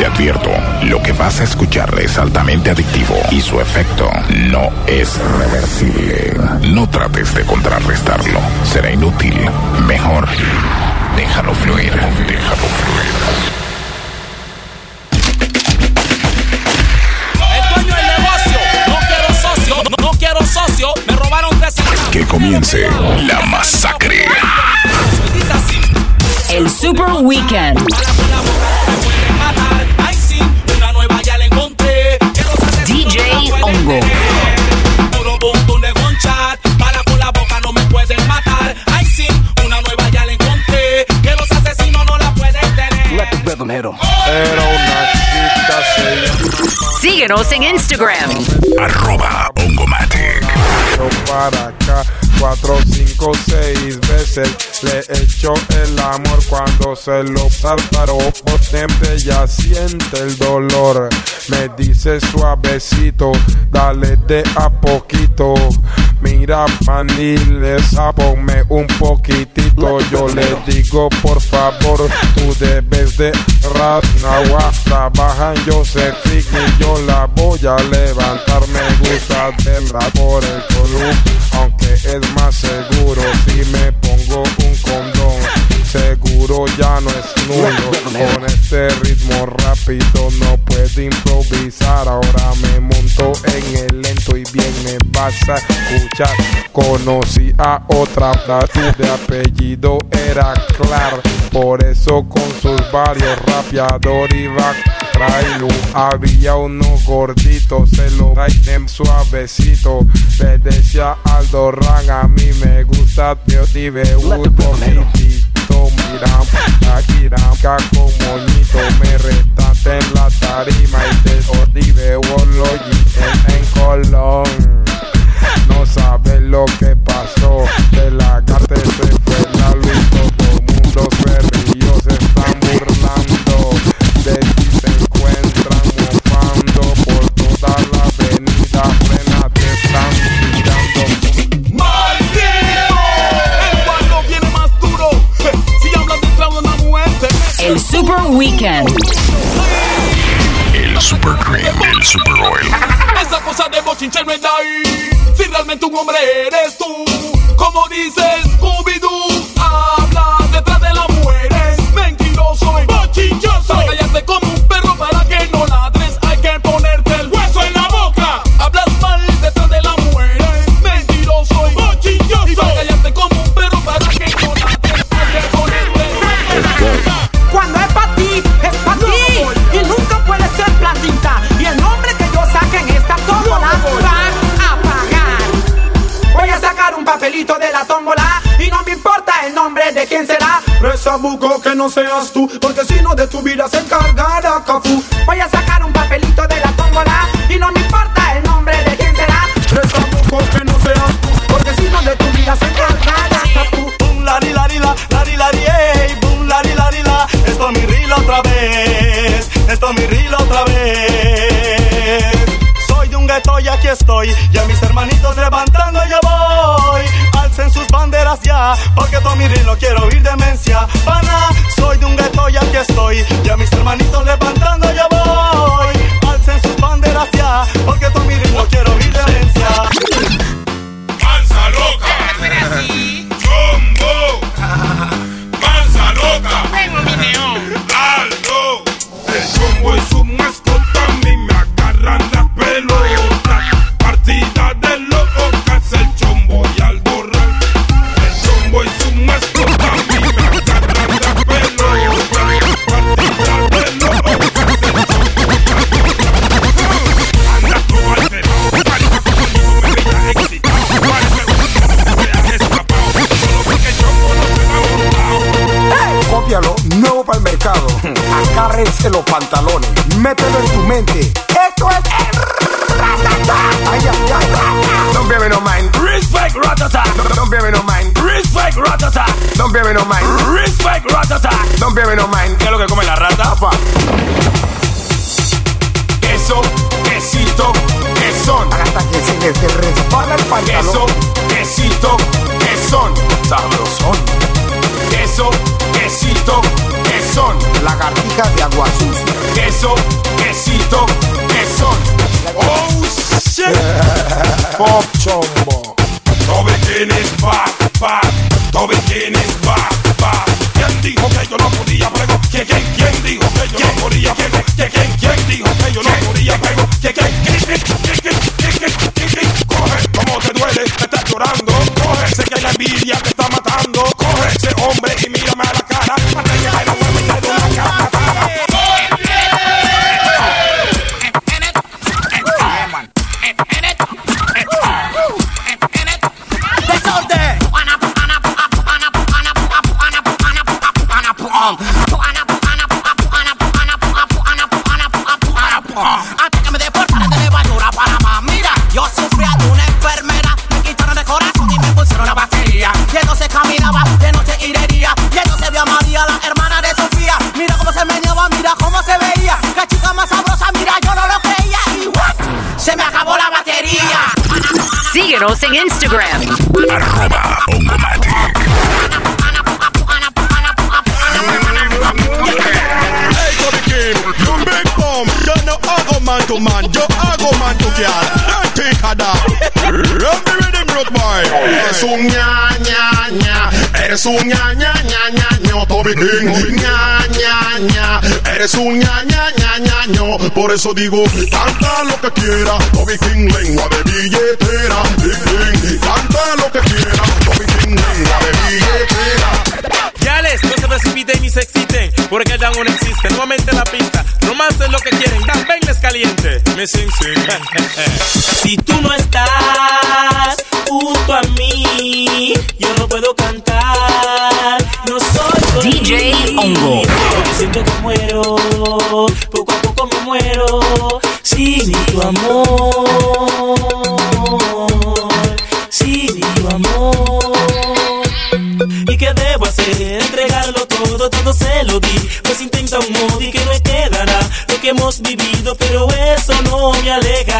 Te advierto, lo que vas a escuchar es altamente adictivo y su efecto no es reversible. No trates de contrarrestarlo, será inútil. Mejor, déjalo fluir, déjalo fluir. El dueño del negocio, no quiero socio, no, no quiero socio, me robaron tres Que comience la masacre. El Super Weekend. No. Puro boom boom de gunshot. Para con la boca no me pueden matar. Ay, sí, una nueva ya la encontré. Que los asesinos no la pueden tener. Era una chica se Síguenos en Instagram. Arroba Ongomatic. para acá. Cuatro, cinco, seis veces le echó el amor cuando se lo tartaró. Siempre ya siente el dolor. Me dice suavecito, dale de a poquito. Mira, manilesa, ponme un poquitito. Yo le digo, por favor, tú debes de rasnagua. Trabaja en Josephine y yo la voy a levantar. Me gusta verla por el column, aunque es más seguro si me pongo un condón. Seguro ya no es nulo. Con este ritmo rápido no puedo improvisar. Ahora me monto en el lento y bien me vas a escuchar. Conocí a otra tu de apellido era Clar. Por eso con sus varios rapeador iba Trailu. Había uno gordito, se lo traen suavecito. Le decía Aldo Ran, a mí me gusta Tío Tibe un poquitito. Mira, aquí acá con moñito. Me restaste en la tarima y te odive en, en Colón. No sabes lo que pasó. De la gata se fue la luz. Todo mundo se Super Weekend. El Super Cream, el Super Oil. Esa cosa de bochinche no es de ahí. Si realmente un hombre eres tú, como dices Scooby-Doo, quién será. Reza buco que no seas tú, porque si no de tu vida se encargará Cafú. Voy a sacar un Queso, quesito, quesón. Sabrosón. Queso, quesito, quesón. Lagartija de agua sucia. Queso, quesito, quesón. Oh shit! Pop Eres un ña, ña, ña. Eres un ña, ña, ña, ña, Toby King. ña, ña, ña. Eres un ña, ña, ña, ña. Por eso digo, canta lo que quiera. Toby King, lengua de billetera. Big canta lo que quiera. Toby King, lengua de billetera. No se precipiten ni se exciten, porque down no existe. Nuevamente en la pista, romance es lo que quieren, dan les caliente. Me sing sing. si tú no estás junto a mí, yo no puedo cantar. No soy DJ Ongo. Porque siento que muero, poco a poco me muero. Sin tu amor, todo, todo se lo di. Pues intenta un modo y que no quedará lo que hemos vivido, pero eso no me aleja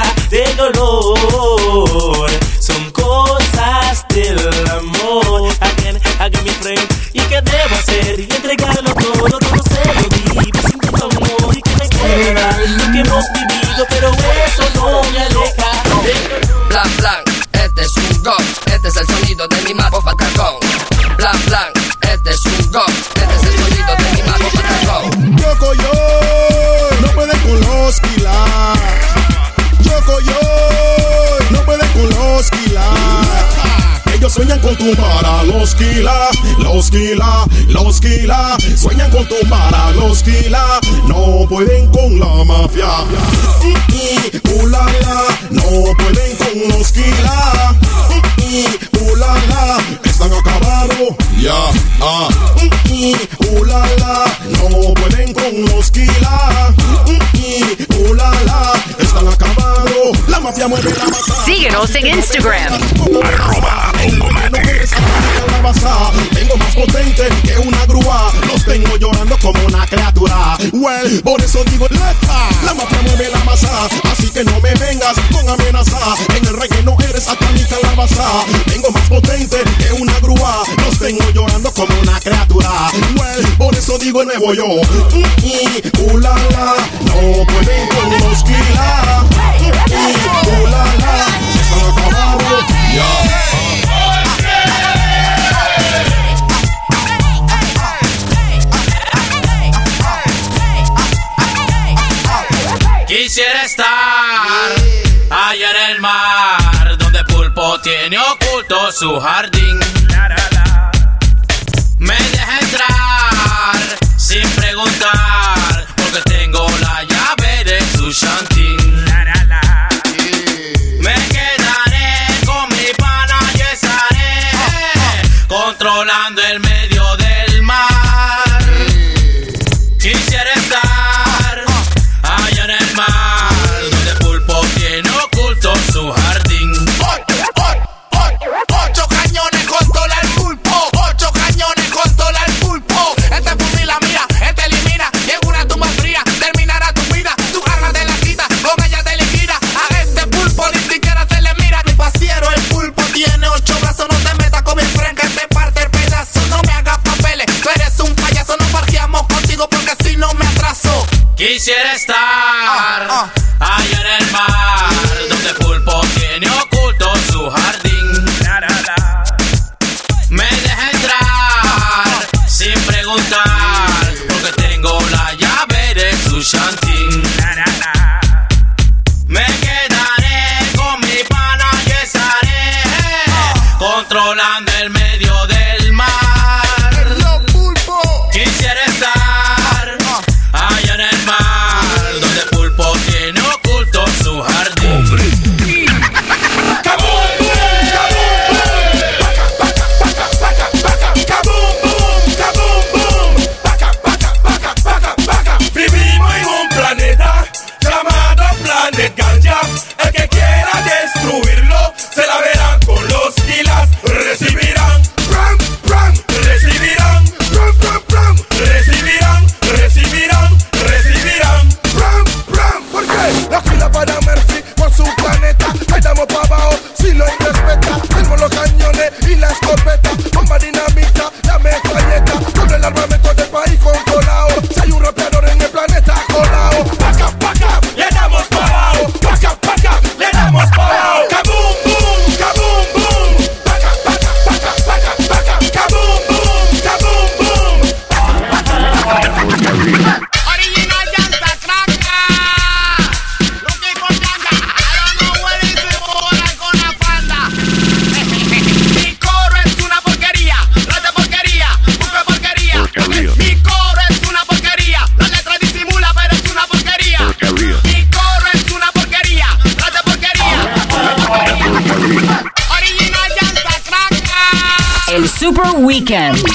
Ellos sueñan con tu para los kila, los kila, los kila. Sueñan con tu para los kila. No pueden con la mafia. Uh, uh, uh la, la. No pueden con los kila la, la, están acabados. Ya, ah. Mm, mm, uh, la, la, no pueden con los kilas. Mm, mm, uh, la, la, están acabados. La mafia mueve la masa. Síguenos en Instagram. Arroba. Tengo más potente que una grúa. Los tengo llorando como una criatura. Well, por eso digo lefa. La mafia mueve la masa. Así que no me vengas con amenaza. En el reggae no eres satánica la basa. Tengo más potente que una grúa. Los tengo llorando como una criatura. Well, por eso digo nuevo yo. Uh, la, la. No pueden con los mm, uh, la, la. Quisiera estar allá en el mar, Pulpo tiene oculto su jardín. Me deja entrar sin preguntar, porque tengo la llave de su shantín. Weekend.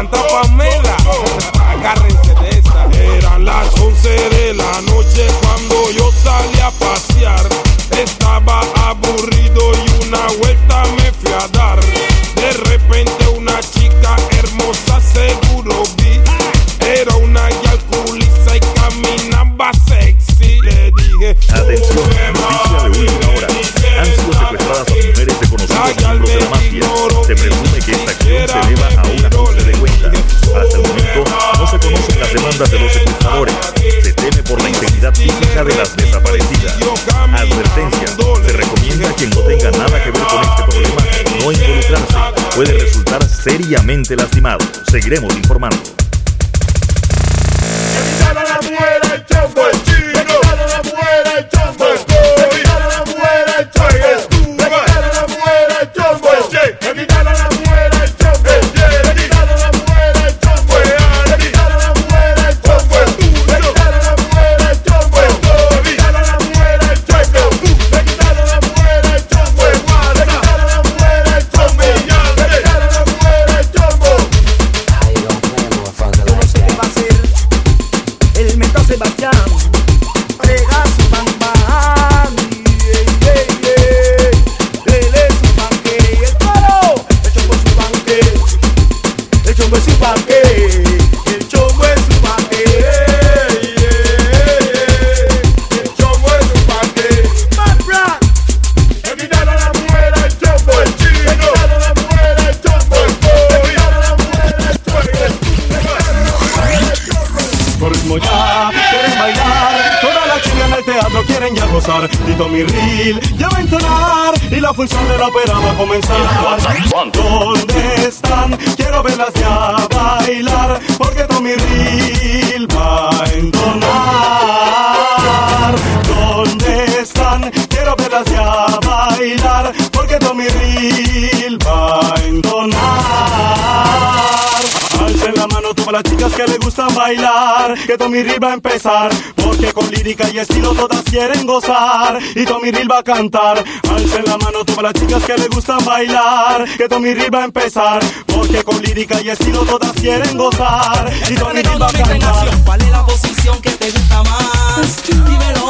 Santa Pamela. de los secuestradores. Se teme por la integridad física de las desaparecidas. Advertencia. Se recomienda a quien no tenga nada que ver con este problema no involucrarse. Puede resultar seriamente lastimado. Seguiremos informando. ¿Dónde están? Quiero verlas ya bailar, porque Tommy Reel va a endonar. Alcen la mano todas las chicas que le gustan bailar, que Tommy Reel va a empezar, porque con lírica y estilo todas quieren gozar, y Tommy Reel va a cantar. Alcen la mano todas las chicas que le gustan bailar, que Tommy Reel va a empezar, porque con lírica y estilo todas quieren gozar, y Tommy Reel va a cantar. ¿Cuál es la posición que te gusta más? Dímelo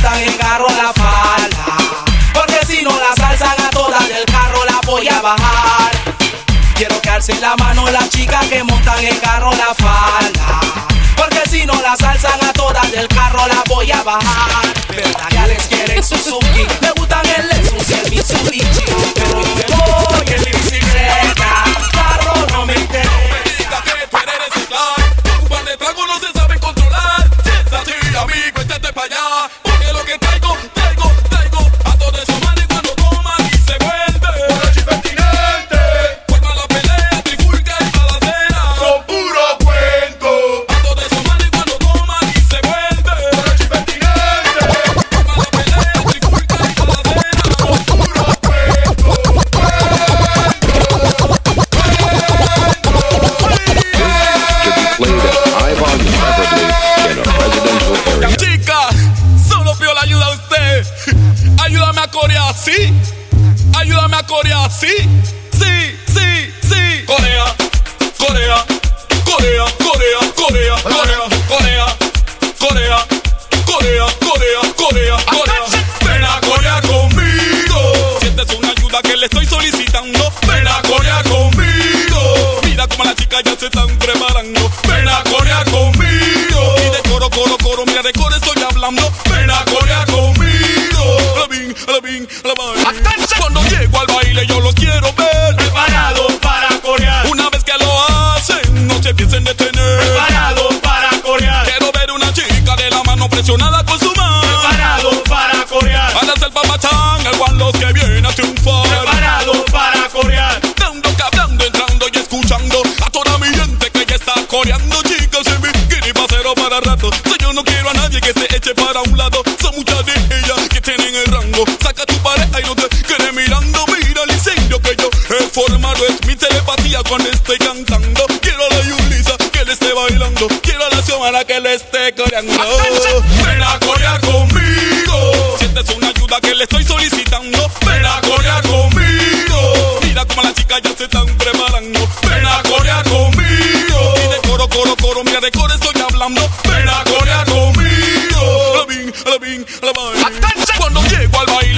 montan en carro la falda. Porque si no la salsan a todas del carro la voy a bajar. Quiero que alcen la mano las chicas que montan en carro la falda. Porque si no la salsan a todas del carro la voy a bajar. ¿Verdad les quieren su así. Ayúdame a corear así. Sí, sí, sí. Corea, Corea, Corea, Corea, Corea, Corea, Corea, Corea, Corea, Corea, Corea, Corea. Ven a Corea conmigo. Si esta es una ayuda que le estoy solicitando, ven a Corea conmigo. Mira como las chicas ya se están preparando.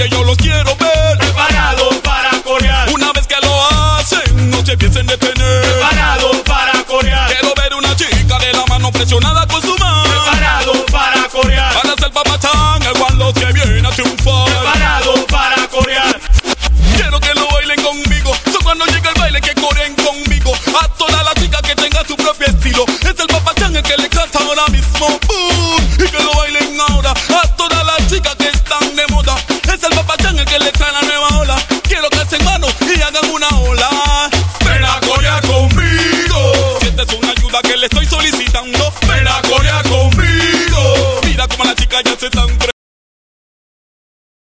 yo los quiero.